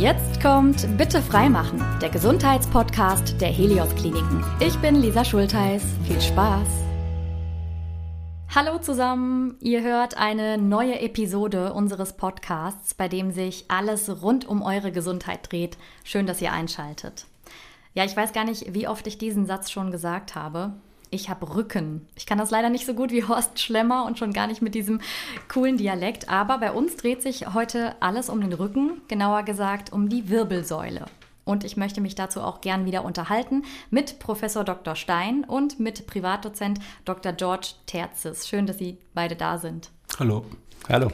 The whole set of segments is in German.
Jetzt kommt Bitte freimachen, der Gesundheitspodcast der Helios Kliniken. Ich bin Lisa Schultheiß. Viel Spaß! Hallo zusammen, ihr hört eine neue Episode unseres Podcasts, bei dem sich alles rund um eure Gesundheit dreht. Schön, dass ihr einschaltet. Ja, ich weiß gar nicht, wie oft ich diesen Satz schon gesagt habe ich habe Rücken. Ich kann das leider nicht so gut wie Horst Schlemmer und schon gar nicht mit diesem coolen Dialekt, aber bei uns dreht sich heute alles um den Rücken, genauer gesagt um die Wirbelsäule. Und ich möchte mich dazu auch gern wieder unterhalten mit Professor Dr. Stein und mit Privatdozent Dr. George Terzis. Schön, dass Sie beide da sind. Hallo. Hallo.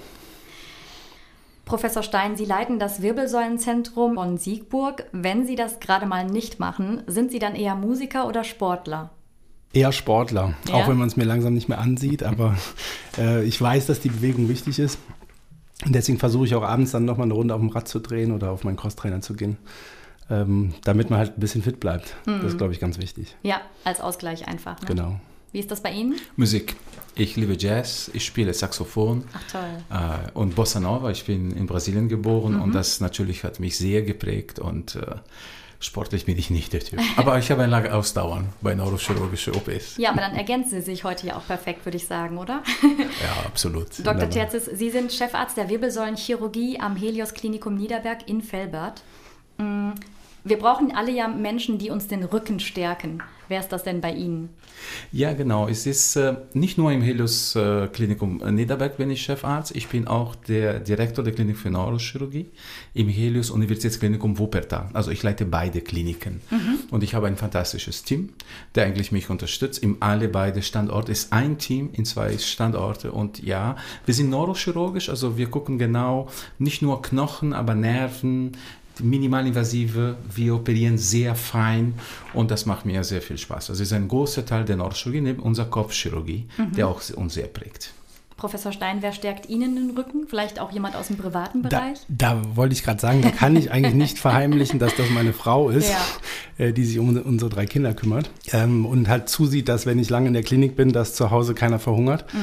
Professor Stein, Sie leiten das Wirbelsäulenzentrum von Siegburg. Wenn Sie das gerade mal nicht machen, sind Sie dann eher Musiker oder Sportler? Eher Sportler, ja? auch wenn man es mir langsam nicht mehr ansieht, aber äh, ich weiß, dass die Bewegung wichtig ist. Und deswegen versuche ich auch abends dann nochmal eine Runde auf dem Rad zu drehen oder auf meinen Crosstrainer zu gehen, ähm, damit man halt ein bisschen fit bleibt. Mhm. Das ist, glaube ich, ganz wichtig. Ja, als Ausgleich einfach. Ne? Genau. Wie ist das bei Ihnen? Musik. Ich liebe Jazz, ich spiele Saxophon Ach, toll. Äh, und Bossa Nova. Ich bin in Brasilien geboren mhm. und das natürlich hat mich sehr geprägt und äh, Sportlich bin ich nicht der Typ. Aber ich habe eine lange Ausdauer bei neurochirurgischen OPs. Ja, aber dann ergänzen Sie sich heute ja auch perfekt, würde ich sagen, oder? Ja, absolut. Dr. Terzis, Sie sind Chefarzt der Wirbelsäulenchirurgie am Helios Klinikum Niederberg in Velbert. Wir brauchen alle ja Menschen, die uns den Rücken stärken. Wer ist das denn bei Ihnen? Ja, genau. Es ist äh, nicht nur im Helios äh, Klinikum Niederberg bin ich Chefarzt. Ich bin auch der Direktor der Klinik für Neurochirurgie im Helios Universitätsklinikum Wuppertal. Also ich leite beide Kliniken. Mhm. Und ich habe ein fantastisches Team, der eigentlich mich unterstützt. Im alle beide Standorte ist ein Team in zwei Standorte. Und ja, wir sind neurochirurgisch, also wir gucken genau nicht nur Knochen, aber Nerven, minimalinvasive, wir operieren sehr fein und das macht mir sehr viel Spaß. Also es ist ein großer Teil der Neurochirurgie neben unserer Kopfchirurgie, mhm. der auch uns sehr prägt. Professor Stein, wer stärkt Ihnen den Rücken? Vielleicht auch jemand aus dem privaten Bereich? Da, da wollte ich gerade sagen, da kann ich eigentlich nicht verheimlichen, dass das meine Frau ist, ja. äh, die sich um unsere drei Kinder kümmert ähm, und halt zusieht, dass wenn ich lange in der Klinik bin, dass zu Hause keiner verhungert. Mhm.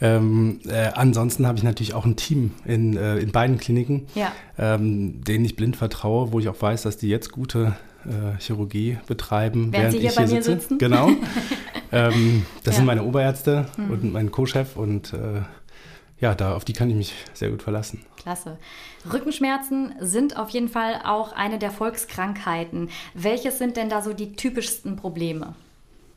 Ähm, äh, ansonsten habe ich natürlich auch ein Team in, äh, in beiden Kliniken, ja. ähm, denen ich blind vertraue, wo ich auch weiß, dass die jetzt gute äh, Chirurgie betreiben, während, während Sie hier ich hier bei mir sitze. Sitzen? Genau. ähm, das ja. sind meine Oberärzte mhm. und mein Co-Chef und äh, ja, da, auf die kann ich mich sehr gut verlassen. Klasse. Rückenschmerzen sind auf jeden Fall auch eine der Volkskrankheiten. Welches sind denn da so die typischsten Probleme?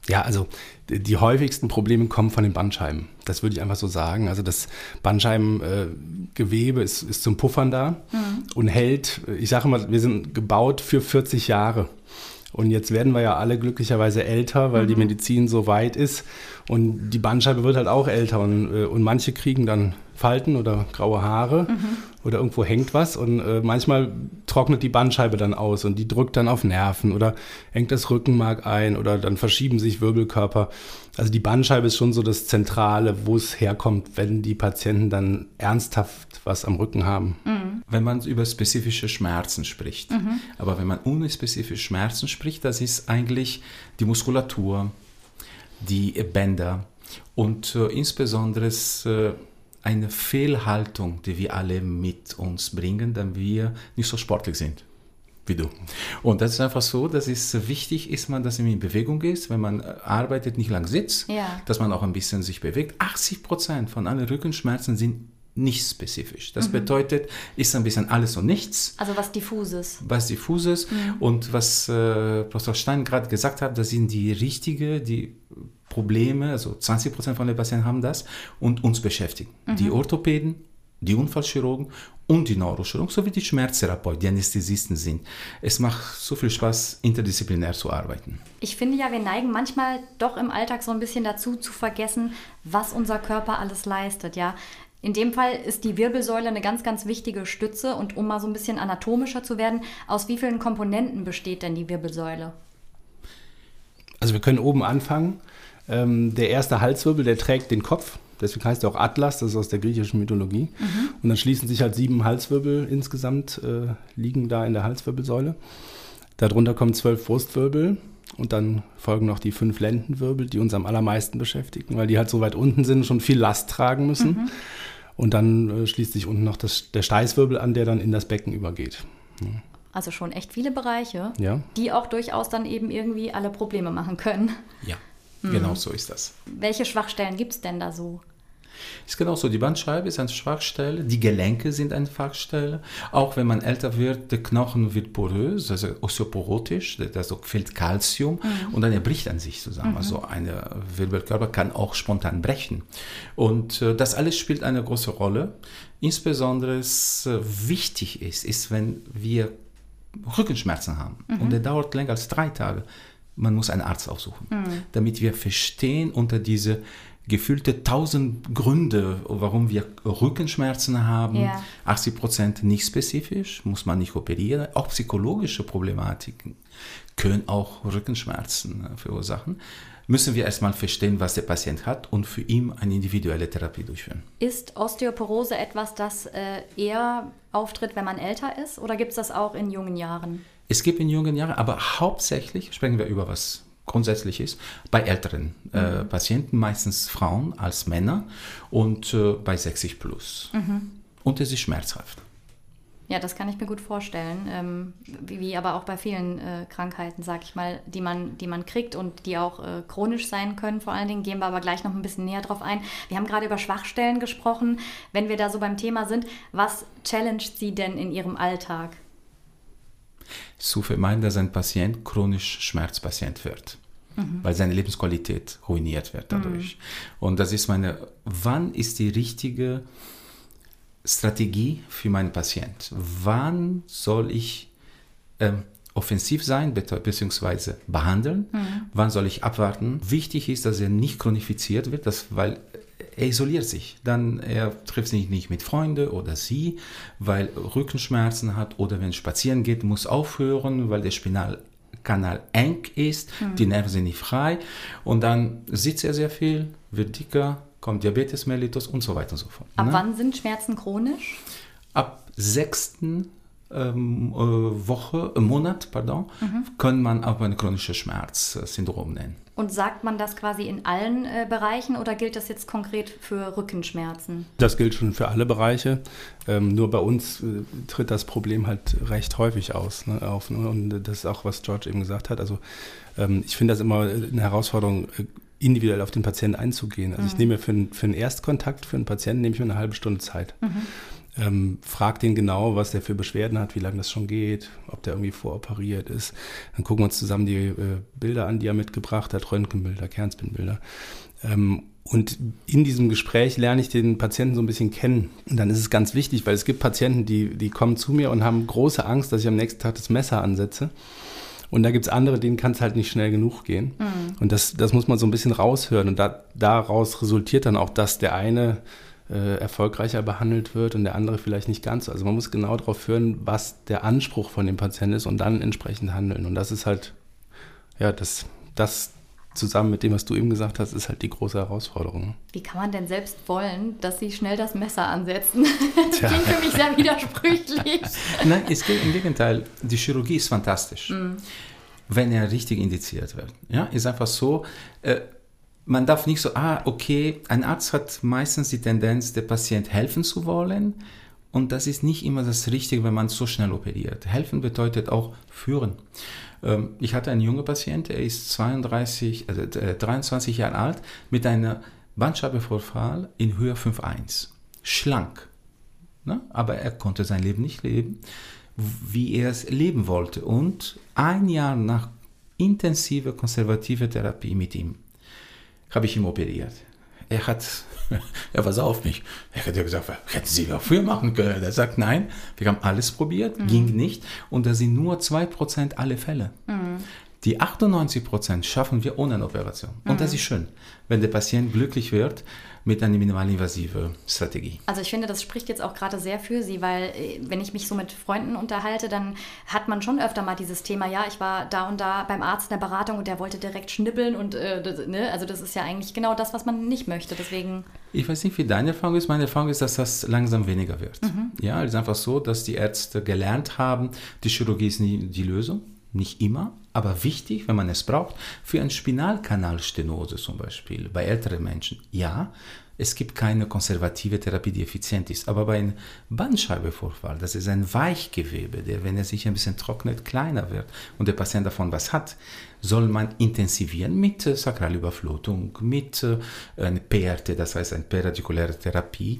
Ja, also die häufigsten Probleme kommen von den Bandscheiben. Das würde ich einfach so sagen. Also das Bandscheibengewebe ist, ist zum Puffern da mhm. und hält, ich sage mal, wir sind gebaut für 40 Jahre. Und jetzt werden wir ja alle glücklicherweise älter, weil mhm. die Medizin so weit ist. Und die Bandscheibe wird halt auch älter. Und, äh, und manche kriegen dann Falten oder graue Haare mhm. oder irgendwo hängt was. Und äh, manchmal trocknet die Bandscheibe dann aus und die drückt dann auf Nerven oder hängt das Rückenmark ein oder dann verschieben sich Wirbelkörper. Also die Bandscheibe ist schon so das Zentrale, wo es herkommt, wenn die Patienten dann ernsthaft was am Rücken haben. Mhm. Wenn man über spezifische Schmerzen spricht. Mhm. Aber wenn man ohne spezifische Schmerzen spricht, das ist eigentlich die Muskulatur, die Bänder und äh, insbesondere äh, eine Fehlhaltung, die wir alle mit uns bringen, dann wir nicht so sportlich sind wie du. Und das ist einfach so, dass es wichtig ist, man, dass man in Bewegung ist, wenn man arbeitet, nicht lang sitzt, ja. dass man auch ein bisschen sich bewegt. 80 Prozent von allen Rückenschmerzen sind nicht spezifisch. Das mhm. bedeutet, ist ein bisschen alles und nichts. Also was diffuses. Was diffuses. Mhm. Und was äh, Professor Stein gerade gesagt hat, das sind die richtigen, die Probleme, also 20 Prozent von den Patienten haben das und uns beschäftigen. Mhm. Die Orthopäden, die Unfallchirurgen und die Neurochirurgen sowie die Schmerztherapeuten, die Anästhesisten sind. Es macht so viel Spaß, interdisziplinär zu arbeiten. Ich finde ja, wir neigen manchmal doch im Alltag so ein bisschen dazu zu vergessen, was unser Körper alles leistet. Ja, in dem Fall ist die Wirbelsäule eine ganz, ganz wichtige Stütze. Und um mal so ein bisschen anatomischer zu werden, aus wie vielen Komponenten besteht denn die Wirbelsäule? Also wir können oben anfangen. Ähm, der erste Halswirbel, der trägt den Kopf. Deswegen heißt er auch Atlas, das ist aus der griechischen Mythologie. Mhm. Und dann schließen sich halt sieben Halswirbel insgesamt, äh, liegen da in der Halswirbelsäule. Darunter kommen zwölf Brustwirbel und dann folgen noch die fünf Lendenwirbel, die uns am allermeisten beschäftigen, weil die halt so weit unten sind und schon viel Last tragen müssen. Mhm. Und dann äh, schließt sich unten noch das, der Steißwirbel an, der dann in das Becken übergeht. Also schon echt viele Bereiche, Ja. die auch durchaus dann eben irgendwie alle Probleme machen können. Ja, genau so ist das. Welche Schwachstellen gibt es denn da so? Ist genau so, die Bandscheibe ist eine Schwachstelle, die Gelenke sind eine Schwachstelle. Auch wenn man älter wird, der Knochen wird porös, also osteoporotisch, also fehlt Kalzium und dann er bricht an sich zusammen. Also ein Wirbelkörper kann auch spontan brechen. Und äh, das alles spielt eine große Rolle. Insbesondere es äh, wichtig ist, ist, wenn wir Rückenschmerzen haben und der dauert länger als drei Tage, man muss einen Arzt aufsuchen, damit wir verstehen unter diese gefühlte tausend Gründe, warum wir Rückenschmerzen haben. Ja. 80 Prozent nicht spezifisch, muss man nicht operieren. Auch psychologische Problematiken können auch Rückenschmerzen äh, verursachen. Müssen wir erstmal verstehen, was der Patient hat und für ihn eine individuelle Therapie durchführen. Ist Osteoporose etwas, das äh, eher auftritt, wenn man älter ist? Oder gibt es das auch in jungen Jahren? Es gibt in jungen Jahren, aber hauptsächlich sprechen wir über was grundsätzlich ist, bei älteren äh, Patienten, meistens Frauen als Männer und äh, bei 60 plus. Und es ist schmerzhaft. Ja, das kann ich mir gut vorstellen. Ähm, wie, wie aber auch bei vielen äh, Krankheiten, sag ich mal, die man, die man kriegt und die auch äh, chronisch sein können, vor allen Dingen. Gehen wir aber gleich noch ein bisschen näher drauf ein. Wir haben gerade über Schwachstellen gesprochen. Wenn wir da so beim Thema sind, was challenged Sie denn in Ihrem Alltag? Zu vermeiden, dass ein Patient chronisch Schmerzpatient wird. Weil seine Lebensqualität ruiniert wird dadurch. Und das ist meine, wann ist die richtige Strategie für meinen Patient? Wann soll ich ähm, offensiv sein beziehungsweise behandeln? Wann soll ich abwarten? Wichtig ist, dass er nicht chronifiziert wird, das, weil er isoliert sich. Dann er trifft sich nicht mit Freunden oder sie, weil Rückenschmerzen hat oder wenn er spazieren geht, muss aufhören, weil der Spinalkanal eng ist, die Nerven sind nicht frei und dann sitzt er sehr viel, wird dicker, kommt Diabetes mellitus und so weiter und so fort. Ab ne? wann sind Schmerzen chronisch? Ab sechsten ähm, äh, Woche, äh, Monat, pardon, kann man auch ein chronisches Schmerzsyndrom nennen. Und sagt man das quasi in allen äh, Bereichen oder gilt das jetzt konkret für Rückenschmerzen? Das gilt schon für alle Bereiche. Ähm, nur bei uns äh, tritt das Problem halt recht häufig aus, ne, auf. Ne? Und das ist auch, was George eben gesagt hat. Also ähm, ich finde das immer eine Herausforderung, äh, individuell auf den Patienten einzugehen. Also ich nehme für, einen- für einen Erstkontakt für einen Patienten nehme ich mir eine halbe Stunde Zeit. Ähm, frag den genau, was der für Beschwerden hat, wie lange das schon geht, ob der irgendwie voroperiert ist. Dann gucken wir uns zusammen die äh, Bilder an, die er mitgebracht hat, Röntgenbilder, Kernspinbilder. Ähm, und in diesem Gespräch lerne ich den Patienten so ein bisschen kennen. Und dann ist es ganz wichtig, weil es gibt Patienten, die, die kommen zu mir und haben große Angst, dass ich am nächsten Tag das Messer ansetze. Und da gibt es andere, denen kann es halt nicht schnell genug gehen. Und das, das muss man so ein bisschen raushören. Und da, daraus resultiert dann auch, dass der eine äh, erfolgreicher behandelt wird und der andere vielleicht nicht ganz. so. Also man muss genau darauf hören, was der Anspruch von dem Patienten ist und dann entsprechend handeln. Und das ist halt, ja, das, das zusammen mit dem, was du eben gesagt hast, ist halt die große Herausforderung. Wie kann man denn selbst wollen, dass Sie schnell das Messer ansetzen? Das Tja. klingt für mich sehr widersprüchlich. Nein, es geht im Gegenteil. Die Chirurgie ist fantastisch, wenn er richtig indiziert wird. Ja, ist einfach so. Äh, man darf nicht so, ah, okay, ein Arzt hat meistens die Tendenz, der Patient helfen zu wollen. Und das ist nicht immer das Richtige, wenn man so schnell operiert. Helfen bedeutet auch führen. Ähm, ich hatte einen jungen Patient, er ist 32, also äh, 23 Jahre alt, mit einer Bandscheibenvorfall in Höhe 5,1. Schlank. Ne? Aber er konnte sein Leben nicht leben, wie er es leben wollte. Und ein Jahr nach intensiver konservativer Therapie mit ihm habe ich ihn operiert. Er hat, er war sauer auf mich. Er hat ja gesagt, hätten Sie auch früher machen können. Er sagt, nein, wir haben alles probiert, ging nicht. Und da sind nur 2% alle Fälle. Die 98% schaffen wir ohne eine Operation. Und das ist schön, wenn der Patient glücklich wird mit einer minimalinvasiven Strategie. Also ich finde, das spricht jetzt auch gerade sehr für Sie, weil äh, wenn ich mich so mit Freunden unterhalte, dann hat man schon öfter mal dieses Thema, ja, ich war da und da beim Arzt in der Beratung und der wollte direkt schnippeln und äh, das, ne, also das ist ja eigentlich genau das, was man nicht möchte. Deswegen, Ich weiß nicht, wie deine Erfahrung ist. Meine Erfahrung ist, dass das langsam weniger wird. Ja, es ist einfach so, dass die Ärzte gelernt haben, die Chirurgie ist nie die Lösung. Nicht immer, aber wichtig, wenn man es braucht. Für eine Spinalkanalstenose zum Beispiel, bei älteren Menschen, ja, es gibt keine konservative Therapie, die effizient ist. Aber bei einem Bandscheibenvorfall, das ist ein Weichgewebe, der, wenn er sich ein bisschen trocknet, kleiner wird und der Patient davon was hat, soll man intensivieren mit äh, Sakralüberflutung, mit äh, PRT, das heißt eine peradikuläre Therapie,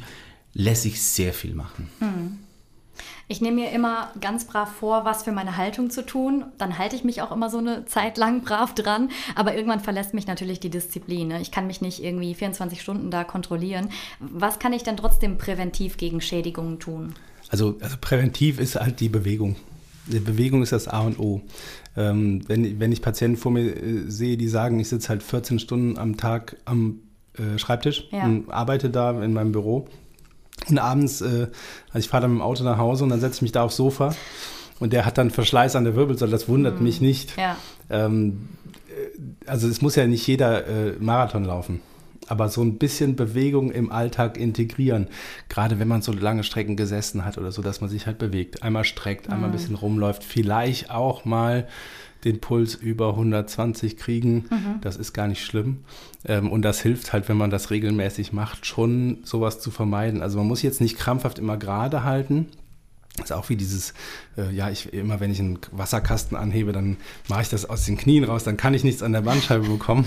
lässt sich sehr viel machen. Mhm. Ich nehme mir immer ganz brav vor, was für meine Haltung zu tun. Dann halte ich mich auch immer so eine Zeit lang brav dran. Aber irgendwann verlässt mich natürlich die Disziplin. Ne? Ich kann mich nicht irgendwie 24 Stunden da kontrollieren. Was kann ich denn trotzdem präventiv gegen Schädigungen tun? Also, also präventiv ist halt die Bewegung. Die Bewegung ist das A und O. Ähm, wenn, wenn ich Patienten vor mir äh, sehe, die sagen, ich sitze halt 14 Stunden am Tag am äh, Schreibtisch ja. und arbeite da in meinem Büro, und abends, äh, also ich fahre dann mit dem Auto nach Hause und dann setze ich mich da aufs Sofa und der hat dann Verschleiß an der Wirbelsäule, das wundert mhm. mich nicht. Ja. Ähm, äh, also es muss ja nicht jeder äh, Marathon laufen, aber so ein bisschen Bewegung im Alltag integrieren, gerade wenn man so lange Strecken gesessen hat oder so, dass man sich halt bewegt, einmal streckt, einmal ein mhm. bisschen rumläuft, vielleicht auch mal den Puls über 120 kriegen. Mhm. Das ist gar nicht schlimm. Ähm, und das hilft halt, wenn man das regelmäßig macht, schon sowas zu vermeiden. Also man muss jetzt nicht krampfhaft immer gerade halten. Das ist auch wie dieses, äh, ja, ich immer wenn ich einen Wasserkasten anhebe, dann mache ich das aus den Knien raus, dann kann ich nichts an der Bandscheibe bekommen.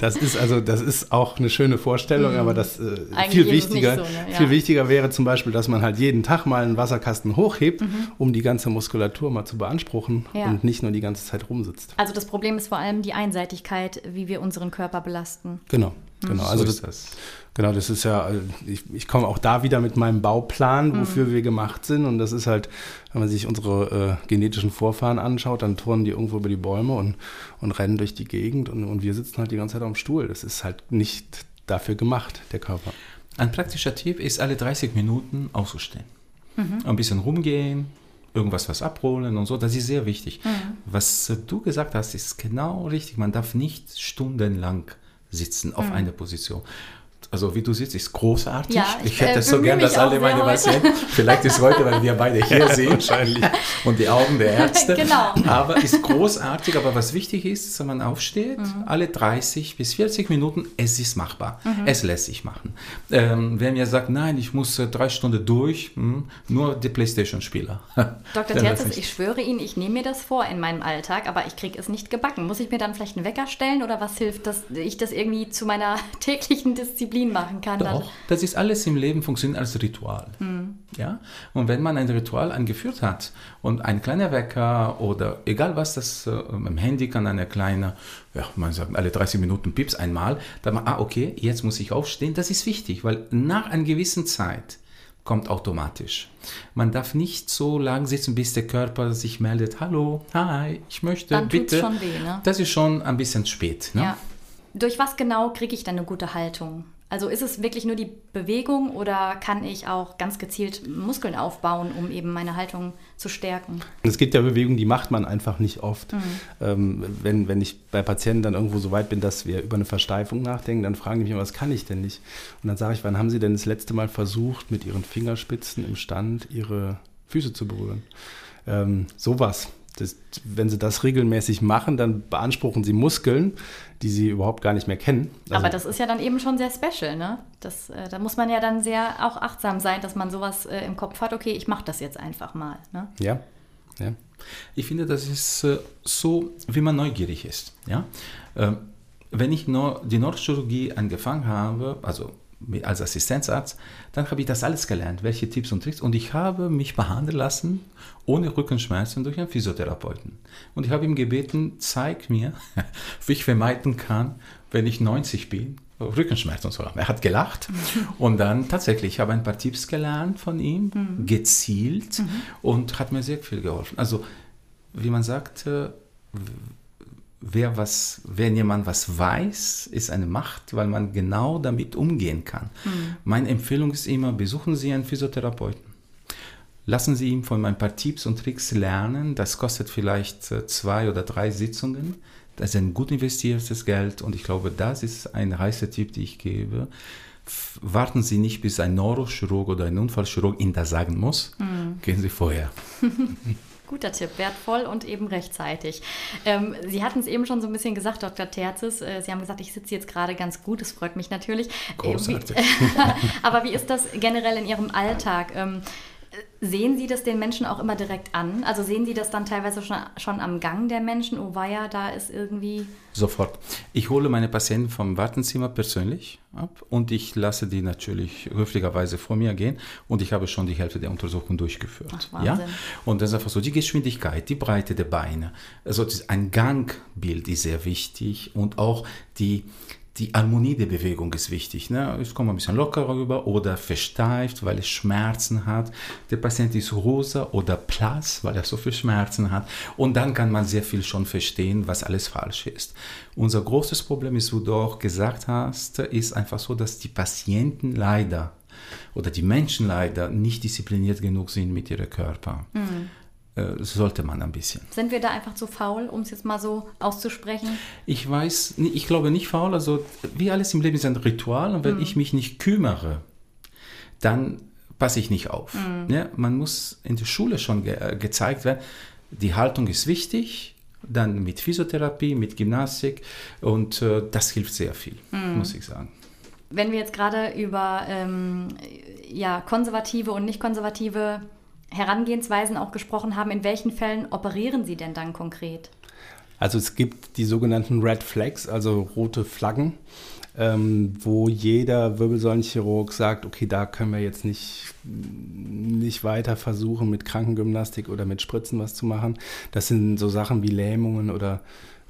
Das ist also, das ist auch eine schöne Vorstellung, mhm. aber das äh, viel wichtiger, so, ne? ja. viel wichtiger wäre zum Beispiel, dass man halt jeden Tag mal einen Wasserkasten hochhebt, mhm. um die ganze Muskulatur mal zu beanspruchen ja. und nicht nur die ganze Zeit rumsitzt. Also das Problem ist vor allem die Einseitigkeit, wie wir unseren Körper belasten. Genau, genau. Mhm. Also so das, das. Genau, das ist ja, äh, ich, ich komme auch da wieder mit meinem Bauplan, wofür mhm. wir gemacht sind. Und das ist halt, wenn man sich unsere äh, genetischen Vorfahren anschaut, dann turnen die irgendwo über die Bäume und, und rennen durch die Gegend. Und, und wir sitzen halt die ganze Zeit am Stuhl. Das ist halt nicht dafür gemacht, der Körper. Ein praktischer Tipp ist, alle 30 Minuten auszustehen. Mhm. Ein bisschen rumgehen, irgendwas was abholen und so. Das ist sehr wichtig. Mhm. Was du gesagt hast, ist genau richtig. Man darf nicht stundenlang sitzen auf mhm. einer Position also wie du siehst, ist großartig. Ja, ich, ich hätte äh, so gern, dass alle meine Patienten, vielleicht ist heute, weil wir beide hier sehen, wahrscheinlich, und die Augen der Ärzte. genau. Aber ist großartig. Aber was wichtig ist, dass man aufsteht, mhm. alle 30 bis 40 Minuten, es ist machbar. Mhm. Es lässt sich machen. Ähm, wenn ihr sagt, nein, ich muss äh, drei Stunden durch, hm, nur die Playstation-Spieler. Dr. Terzis, ich schwöre Ihnen, ich nehme mir das vor in meinem Alltag, aber ich kriege es nicht gebacken. Muss ich mir dann vielleicht einen Wecker stellen oder was hilft, dass ich das irgendwie zu meiner täglichen Disziplin Disziplin machen kann. Doch, dann. das ist alles im Leben funktioniert als Ritual. Mhm. Ja? Und wenn man ein Ritual eingeführt hat und ein kleiner Wecker oder egal was, das äh, im Handy kann eine kleine, ja, man sagt alle 30 Minuten Pips einmal, dann man, ah, okay, jetzt muss ich aufstehen. Das ist wichtig, weil nach einer gewissen Zeit kommt automatisch. Man darf nicht so lang sitzen, bis der Körper sich meldet, hallo, hi, ich möchte, Dann bitte. Schon weh, ne? Das ist schon ein bisschen spät. Ne? Ja. Durch was genau kriege ich dann eine gute Haltung? Also ist es wirklich nur die Bewegung oder kann ich auch ganz gezielt Muskeln aufbauen, um eben meine Haltung zu stärken? Es gibt ja Bewegungen, die macht man einfach nicht oft. Mhm. Ähm, wenn, wenn ich bei Patienten dann irgendwo so weit bin, dass wir über eine Versteifung nachdenken, dann fragen die mich, was kann ich denn nicht? Und dann sage ich, wann haben Sie denn das letzte Mal versucht, mit Ihren Fingerspitzen im Stand Ihre Füße zu berühren? Ähm, sowas. Das, wenn sie das regelmäßig machen, dann beanspruchen sie Muskeln, die sie überhaupt gar nicht mehr kennen. Also Aber das ist ja dann eben schon sehr special, ne? Das, äh, da muss man ja dann sehr auch achtsam sein, dass man sowas äh, im Kopf hat, okay, ich mache das jetzt einfach mal. Ne? Ja, ja. Ich finde, das ist äh, so, wie man neugierig ist. Ja? Ähm, wenn ich no die Neurochirurgie angefangen habe, also als Assistenzarzt, dann habe ich das alles gelernt, welche Tipps und Tricks. Und ich habe mich behandeln lassen ohne Rückenschmerzen durch einen Physiotherapeuten. Und ich habe ihm gebeten, zeig mir, wie ich vermeiden kann, wenn ich 90 bin, Rückenschmerzen zu haben. Er hat gelacht und dann tatsächlich, ich habe ein paar Tipps gelernt von ihm, mhm. gezielt mhm. und hat mir sehr viel geholfen. Also, wie man sagt, wer was, wenn jemand was weiß, ist eine Macht, weil man genau damit umgehen kann. Mhm. Meine Empfehlung ist immer, besuchen Sie einen Physiotherapeuten. Lassen Sie ihm von ein paar Tipps und Tricks lernen. Das kostet vielleicht äh, zwei oder drei Sitzungen. Das ist ein gut investiertes Geld und ich glaube, das ist ein heißer Tipp, den ich gebe. warten Sie nicht, bis ein Neurochirurg oder ein Unfallchirurg Ihnen das sagen muss. Mhm. Gehen Sie vorher. Guter Tipp, wertvoll und eben rechtzeitig. Ähm, Sie hatten es eben schon so ein bisschen gesagt, Dr. Terzis. Äh, Sie haben gesagt, ich sitze jetzt gerade ganz gut. Das freut mich natürlich. Großartig. Äh, wie, aber wie ist das generell in Ihrem Alltag? Ähm, Sehen Sie das den Menschen auch immer direkt an? Also sehen Sie das dann teilweise schon, schon am Gang der Menschen? Oh weia, da ist irgendwie... Sofort. Ich hole meine Patienten vom Wartenzimmer persönlich ab und ich lasse die natürlich höflicherweise vor mir gehen und ich habe schon die Hälfte der Untersuchung durchgeführt. Ach, ja? Und das ist einfach so, die Geschwindigkeit, die Breite der Beine, also ein Gangbild ist sehr wichtig und auch die die Harmonie der Bewegung ist wichtig. Ne? Es kommt ein bisschen lockerer rüber oder versteift, weil es Schmerzen hat. Der Patient ist rosa oder blass, weil er so viel Schmerzen hat. Und dann kann man sehr viel schon verstehen, was alles falsch ist. Unser großes Problem ist, wo du auch gesagt hast, ist einfach so, dass die Patienten leider oder die Menschen leider nicht diszipliniert genug sind mit ihrem Körper. Mhm. Äh, sollte man ein bisschen. Sind wir da einfach zu faul, um es jetzt mal so auszusprechen? Ich weiß, ich glaube nicht faul. Also wie alles im Leben ist ein Ritual und wenn mhm. ich mich nicht kümmere, dann passe ich nicht auf. Mhm. Ja, man muss in der Schule schon ge äh, gezeigt werden, die Haltung ist wichtig, dann mit Physiotherapie, mit Gymnastik und äh, das hilft sehr viel, mhm. muss ich sagen. Wenn wir jetzt gerade über ähm, ja, konservative und nicht konservative Herangehensweisen auch gesprochen haben, in welchen Fällen operieren Sie denn dann konkret? Also es gibt die sogenannten Red Flags, also rote Flaggen, ähm, wo jeder Wirbelsäulenchirurg sagt, okay, da können wir jetzt nicht, nicht weiter versuchen, mit Krankengymnastik oder mit Spritzen was zu machen. Das sind so Sachen wie Lähmungen oder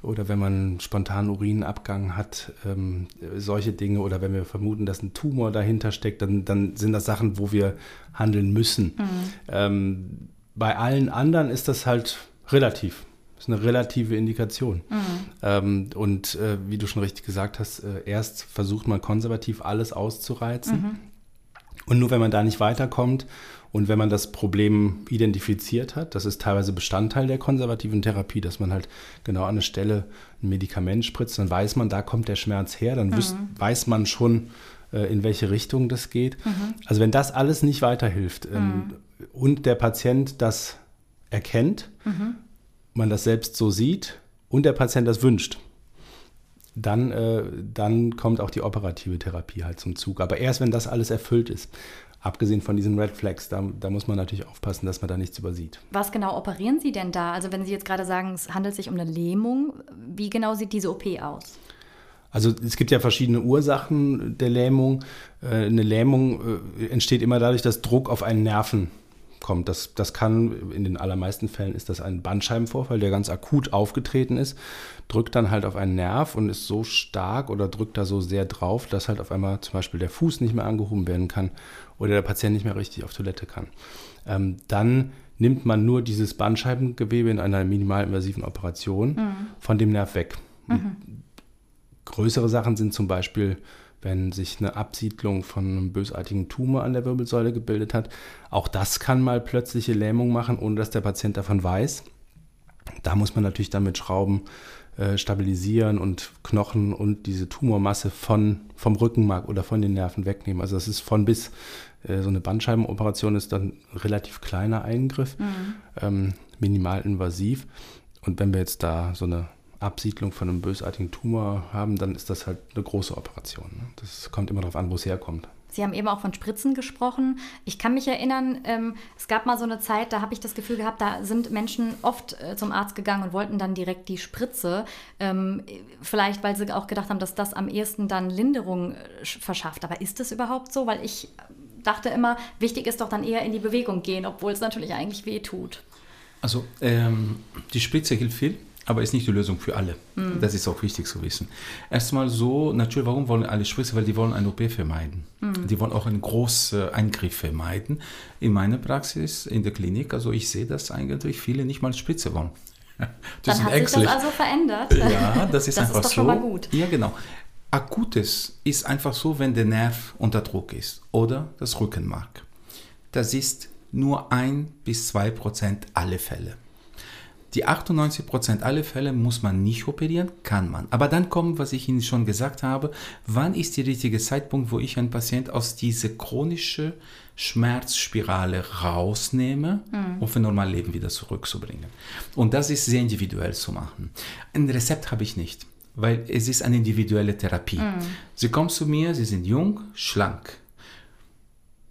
oder wenn man spontan Urinabgang hat, ähm, solche Dinge oder wenn wir vermuten, dass ein Tumor dahinter steckt, dann, dann sind das Sachen, wo wir handeln müssen. Mhm. Ähm, bei allen anderen ist das halt relativ. Das ist eine relative Indikation. Mhm. Ähm, und äh, wie du schon richtig gesagt hast, äh, erst versucht man konservativ alles auszureizen. Mhm. Und nur wenn man da nicht weiterkommt und wenn man das Problem identifiziert hat, das ist teilweise Bestandteil der konservativen Therapie, dass man halt genau an eine Stelle ein Medikament spritzt, dann weiß man, da kommt der Schmerz her, dann mhm. weiß man schon, äh, in welche Richtung das geht. Mhm. Also wenn das alles nicht weiterhilft ähm, mhm. und der Patient das erkennt, mhm. man das selbst so sieht und der Patient das wünscht, dann, äh, dann kommt auch die operative Therapie halt zum Zug. Aber erst wenn das alles erfüllt ist abgesehen von diesen Red Flags, da, da, muss man natürlich aufpassen, dass man da nichts übersieht. Was genau operieren Sie denn da? Also wenn Sie jetzt gerade sagen, es handelt sich um eine Lähmung, wie genau sieht diese OP aus? Also es gibt ja verschiedene Ursachen der Lähmung. Äh, eine Lähmung äh, entsteht immer dadurch, dass Druck auf einen Nerven kommt. Das, das kann, in den allermeisten Fällen ist das ein Bandscheibenvorfall, der ganz akut aufgetreten ist, drückt dann halt auf einen Nerv und ist so stark oder drückt da so sehr drauf, dass halt auf einmal zum Beispiel der Fuß nicht mehr angehoben werden kann oder der Patient nicht mehr richtig auf Toilette kann. Ähm, dann nimmt man nur dieses Bandscheibengewebe in einer minimalinvasiven Operation mhm. von dem Nerv weg. Mhm. Größere Sachen sind zum Beispiel wenn sich eine Absiedlung von einem bösartigen Tumor an der Wirbelsäule gebildet hat. Auch das kann mal plötzliche Lähmung machen, ohne dass der Patient davon weiß. Da muss man natürlich dann mit Schrauben äh, stabilisieren und Knochen und diese Tumormasse von, vom Rückenmark oder von den Nerven wegnehmen. Also das ist von bis. Äh, so eine Bandscheibenoperation ist dann ein relativ kleiner Eingriff, mhm. ähm, minimalinvasiv. Und wenn wir jetzt da so eine Absiedlung von einem bösartigen Tumor haben, dann ist das halt eine große Operation. Ne? Das kommt immer darauf an, wo es herkommt. Sie haben eben auch von Spritzen gesprochen. Ich kann mich erinnern, ähm, es gab mal so eine Zeit, da habe ich das Gefühl gehabt, da sind Menschen oft äh, zum Arzt gegangen und wollten dann direkt die Spritze. Ähm, vielleicht, weil sie auch gedacht haben, dass das am ehesten dann Linderung äh, verschafft. Aber ist das überhaupt so? Weil ich dachte immer, wichtig ist doch dann eher in die Bewegung gehen, obwohl es natürlich eigentlich weh tut. Also ähm, die Spritze hilft viel aber ist nicht die Lösung für alle. Mhm. Das ist auch wichtig zu wissen. Erstmal so, natürlich, warum wollen alle Spritzen? Weil die wollen eine OP vermeiden. Mhm. Die wollen auch einen großen Eingriff vermeiden. In meiner Praxis, in der Klinik, also ich sehe, dass eigentlich viele nicht mal Spritze wollen. Das Dann hat ängstlich. sich das also verändert. Ja, das ist das einfach ist doch so. Schon mal gut. Ja, genau. Akutes ist einfach so, wenn der Nerv unter Druck ist oder das Rückenmark. Das ist nur ein bis zwei Prozent alle Fälle. Die 98 Prozent aller Fälle muss man nicht operieren, kann man. Aber dann kommt, was ich Ihnen schon gesagt habe, wann ist der richtige Zeitpunkt, wo ich einen Patient aus dieser chronischen Schmerzspirale rausnehme, mhm. um für normales Leben wieder zurückzubringen. Und das ist sehr individuell zu machen. Ein Rezept habe ich nicht, weil es ist eine individuelle Therapie. Mhm. Sie kommen zu mir, Sie sind jung, schlank.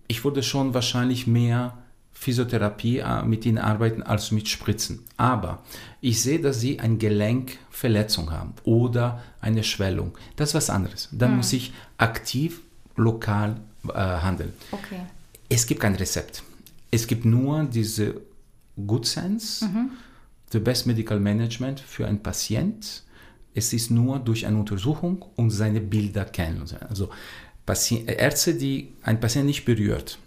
Ich würde schon wahrscheinlich mehr Physiotherapie äh, mit ihnen arbeiten als mit Spritzen. Aber ich sehe, dass sie eine Gelenkverletzung haben oder eine Schwellung. Das ist was anderes. Dann mhm. muss ich aktiv lokal äh, handeln. Okay. Es gibt kein Rezept. Es gibt nur diese Good Sense, mhm. the best medical management für einen Patient. Es ist nur durch eine Untersuchung und seine Bilder kennen. Also Patient, Ärzte, die einen Patienten nicht berührt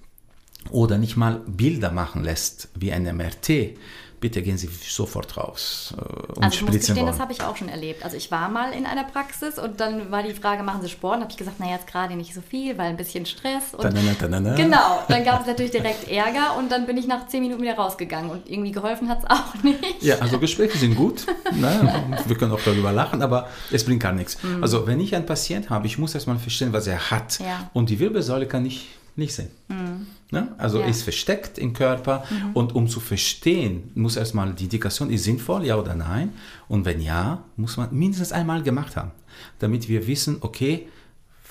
oder nicht mal Bilder machen lässt wie ein MRT, bitte gehen Sie sofort raus äh, und also ich muss gestehen, das habe ich auch schon erlebt. Also ich war mal in einer Praxis und dann war die Frage, machen Sie Sport? Und habe ich gesagt, naja, jetzt gerade nicht so viel, weil ein bisschen Stress. Und tanana, tanana. Genau, dann gab es natürlich direkt Ärger und dann bin ich nach zehn Minuten wieder rausgegangen und irgendwie geholfen hat es auch nicht. Ja, also Gespräche sind gut, ne? wir können auch darüber lachen, aber es bringt gar nichts. Mhm. Also wenn ich einen Patient habe, ich muss erstmal verstehen, was er hat ja. und die Wirbelsäule kann ich nicht sehen. Mhm. Ne? Also ja. ist versteckt im Körper mhm. und um zu verstehen, muss erstmal die Indikation, ist sinnvoll, ja oder nein? Und wenn ja, muss man mindestens einmal gemacht haben, damit wir wissen, okay,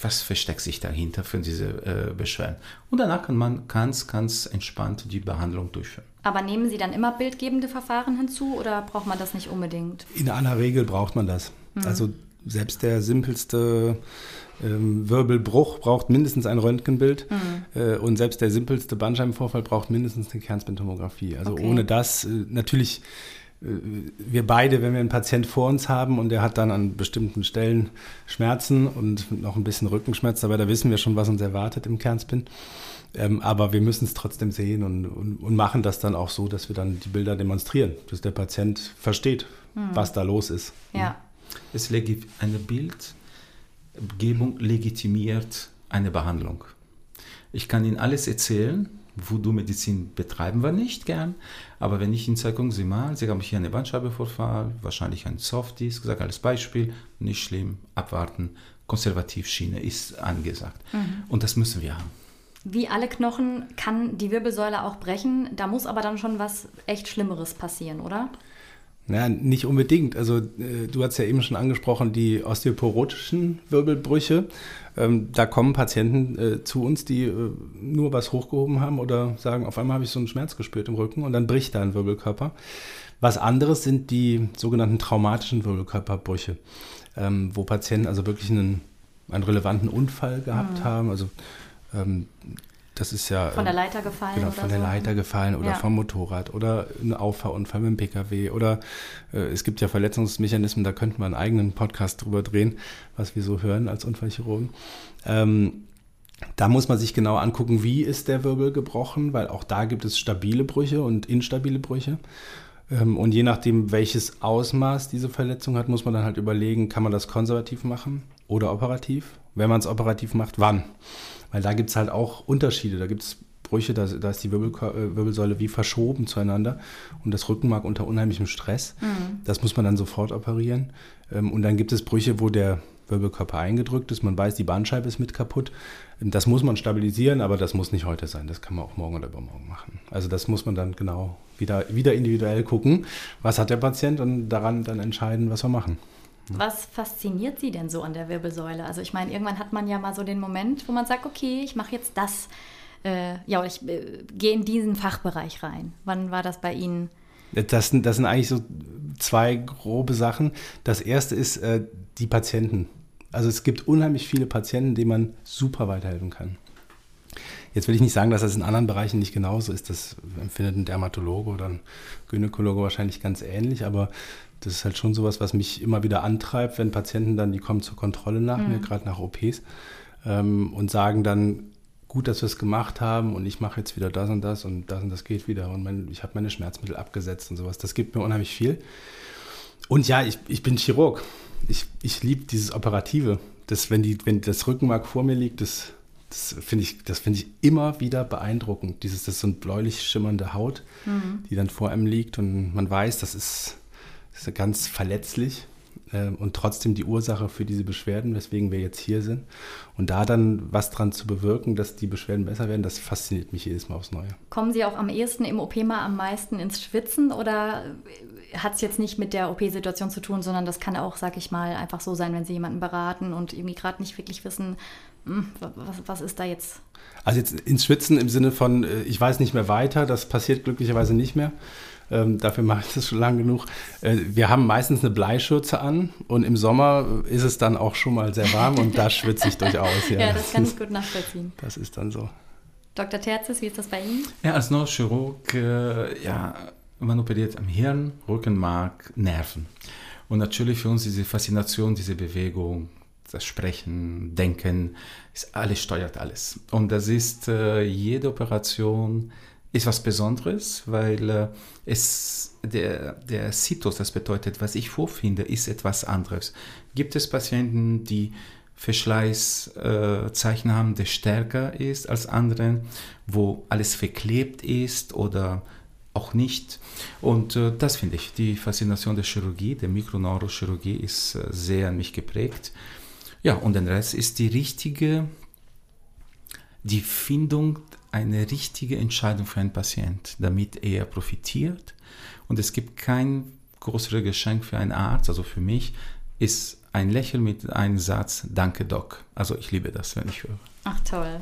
was versteckt sich dahinter für diese äh, Beschwerden. Und danach kann man ganz, ganz entspannt die Behandlung durchführen. Aber nehmen Sie dann immer bildgebende Verfahren hinzu oder braucht man das nicht unbedingt? In aller Regel braucht man das. Mhm. Also selbst der simpelste ähm, Wirbelbruch braucht mindestens ein Röntgenbild mhm. Äh, und selbst der simpelste Bandscheibenvorfall braucht mindestens eine Kernspintomographie. Also okay. ohne das, äh, natürlich, äh, wir beide, wenn wir einen Patient vor uns haben und der hat dann an bestimmten Stellen Schmerzen und noch ein bisschen Rückenschmerz, aber da wissen wir schon, was uns erwartet im Kernspin. Ähm, aber wir müssen es trotzdem sehen und, und, und, machen das dann auch so, dass wir dann die Bilder demonstrieren, dass der Patient versteht, mhm. was da los ist. Ja. Es legt ein Bild Gebung legitimiert eine Behandlung. Ich kann Ihnen alles erzählen, Voodoo-Medizin betreiben wir nicht gern, aber wenn ich Ihnen zeige, gucken Sie mal, Sie haben hier eine Bandscheibenvorfall, wahrscheinlich ein Softies, gesagt als Beispiel, nicht schlimm, abwarten, Konservativschiene ist angesagt. Mhm. Und das müssen wir haben. Wie alle Knochen kann die Wirbelsäule auch brechen, da muss aber dann schon was echt Schlimmeres passieren, oder? Naja, nicht unbedingt. Also äh, du hast ja eben schon angesprochen, die osteoporotischen Wirbelbrüche. Ähm, da kommen Patienten äh, zu uns, die äh, nur was hochgehoben haben oder sagen, auf einmal habe ich so einen Schmerz gespürt im Rücken und dann bricht da ein Wirbelkörper. Was anderes sind die sogenannten traumatischen Wirbelkörperbrüche, ähm, wo Patienten also wirklich einen, einen relevanten Unfall gehabt mhm. haben. Also ähm, das ist ja. Von der ähm, Leiter gefallen. Genau, von der so. Leiter gefallen oder ja. vom Motorrad oder ein Auffahrunfall mit dem Pkw oder äh, es gibt ja Verletzungsmechanismen, da könnten wir einen eigenen Podcast drüber drehen, was wir so hören als Unfallchirurgen. Ähm, da muss man sich genau angucken, wie ist der Wirbel gebrochen, weil auch da gibt es stabile Brüche und instabile Brüche. Ähm, und je nachdem, welches Ausmaß diese Verletzung hat, muss man dann halt überlegen, kann man das konservativ machen oder operativ? Wenn man es operativ macht, wann? Weil da gibt es halt auch Unterschiede. Da gibt es Brüche, da, da ist die Wirbel, äh, Wirbelsäule wie verschoben zueinander und das Rückenmark unter unheimlichem Stress. Mhm. Das muss man dann sofort operieren. Ähm, und dann gibt es Brüche, wo der Wirbelkörper eingedrückt ist. Man weiß, die Bandscheibe ist mit kaputt. Ähm, das muss man stabilisieren, aber das muss nicht heute sein. Das kann man auch morgen oder übermorgen machen. Also das muss man dann genau wieder, wieder individuell gucken. Was hat der Patient und daran dann entscheiden, was wir machen. Was fasziniert Sie denn so an der Wirbelsäule? Also ich meine, irgendwann hat man ja mal so den Moment, wo man sagt, okay, ich mache jetzt das, äh, ja, ich äh, gehe in diesen Fachbereich rein. Wann war das bei Ihnen? Das, sind, das sind eigentlich so zwei grobe Sachen. Das erste ist äh, die Patienten. Also es gibt unheimlich viele Patienten, denen man super weiterhelfen kann. Jetzt will ich nicht sagen, dass das in anderen Bereichen nicht genauso ist. Das empfindet ein Dermatologe oder ein Gynäkologe wahrscheinlich ganz ähnlich, aber das ist halt schon sowas, was mich immer wieder antreibt, wenn Patienten dann, die kommen zur Kontrolle nach mhm. mir, gerade nach OPs, ähm, und sagen dann, gut, dass wir es gemacht haben und ich mache jetzt wieder das und das und das und das geht wieder und mein, ich habe meine Schmerzmittel abgesetzt und sowas. Das gibt mir unheimlich viel. Und ja, ich, ich bin Chirurg. Ich, ich liebe dieses Operative. Das, wenn, die, wenn das Rückenmark vor mir liegt, das, Das finde ich, das ich immer wieder beeindruckend. Dieses, das ist so eine bläulich schimmernde Haut, mhm. die dann vor einem liegt und man weiß, das ist, das ist ganz verletzlich äh, und trotzdem die Ursache für diese Beschwerden, weswegen wir jetzt hier sind. Und da dann was dran zu bewirken, dass die Beschwerden besser werden, das fasziniert mich jedes Mal aufs Neue. Kommen Sie auch am ehesten im OP mal am meisten ins Schwitzen oder hat es jetzt nicht mit der OP-Situation zu tun, sondern das kann auch, sag ich mal, einfach so sein, wenn Sie jemanden beraten und irgendwie gerade nicht wirklich wissen, was, was ist da jetzt? Also jetzt ins Schwitzen im Sinne von, äh, ich weiß nicht mehr weiter, das passiert glücklicherweise nicht mehr. Ähm, dafür mache ich das schon lange genug. Äh, wir haben meistens eine Bleischürze an und im Sommer ist es dann auch schon mal sehr warm und da schwitze ich durchaus. Ja, ja das kann ich gut nachvollziehen. Das ist dann so. Dr. Terzis, wie ist das bei Ihnen? Ja, als Neurochirurg, äh, ja, man operiert am Hirn, Rückenmark, Nerven. Und natürlich für uns diese Faszination, diese Bewegung, das Sprechen, Denken, ist alles steuert alles. Und das ist äh, jede Operation ist was Besonderes, weil äh, es der, der Situs, das bedeutet, was ich vorfinde, ist etwas anderes. Gibt es Patienten, die Verschleißzeichen äh, haben, der stärker ist als andere, wo alles verklebt ist oder auch nicht. Und äh, das finde ich, die Faszination der Chirurgie, der Mikroneurochirurgie ist äh, sehr an mich geprägt. Ja, und der Rest ist die richtige, die Findung eine richtige Entscheidung für einen Patient, damit er profitiert. Und es gibt kein größeres Geschenk für einen Arzt, also für mich, ist ein Lächeln mit einem Satz, danke Doc. Also ich liebe das, wenn ich höre. Ach toll.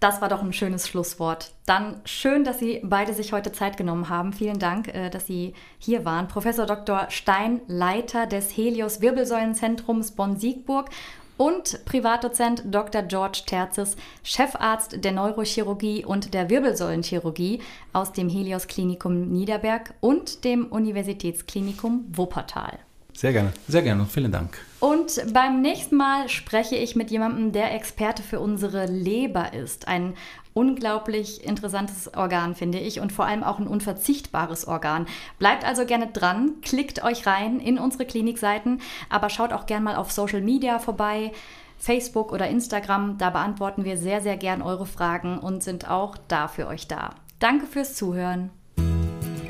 Das war doch ein schönes Schlusswort. Dann schön, dass Sie beide sich heute Zeit genommen haben. Vielen Dank, äh, dass Sie hier waren. Professor Dr. Stein, Leiter des Helios Wirbelsäulenzentrums Bonn-Siegburg und Privatdozent Dr. George Terzis, Chefarzt der Neurochirurgie und der Wirbelsäulenchirurgie aus dem Helios Klinikum Niederberg und dem Universitätsklinikum Wuppertal. Sehr gerne. Sehr gerne und vielen Dank. Und beim nächsten Mal spreche ich mit jemandem, der Experte für unsere Leber ist. Ein unglaublich interessantes Organ, finde ich, und vor allem auch ein unverzichtbares Organ. Bleibt also gerne dran, klickt euch rein in unsere Klinikseiten, aber schaut auch gerne mal auf Social Media vorbei. Facebook oder Instagram, da beantworten wir sehr, sehr gern eure Fragen und sind auch da für euch da. Danke fürs Zuhören.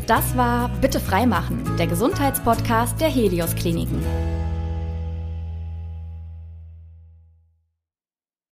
Das war Bitte freimachen, der Gesundheitspodcast der Helios Kliniken.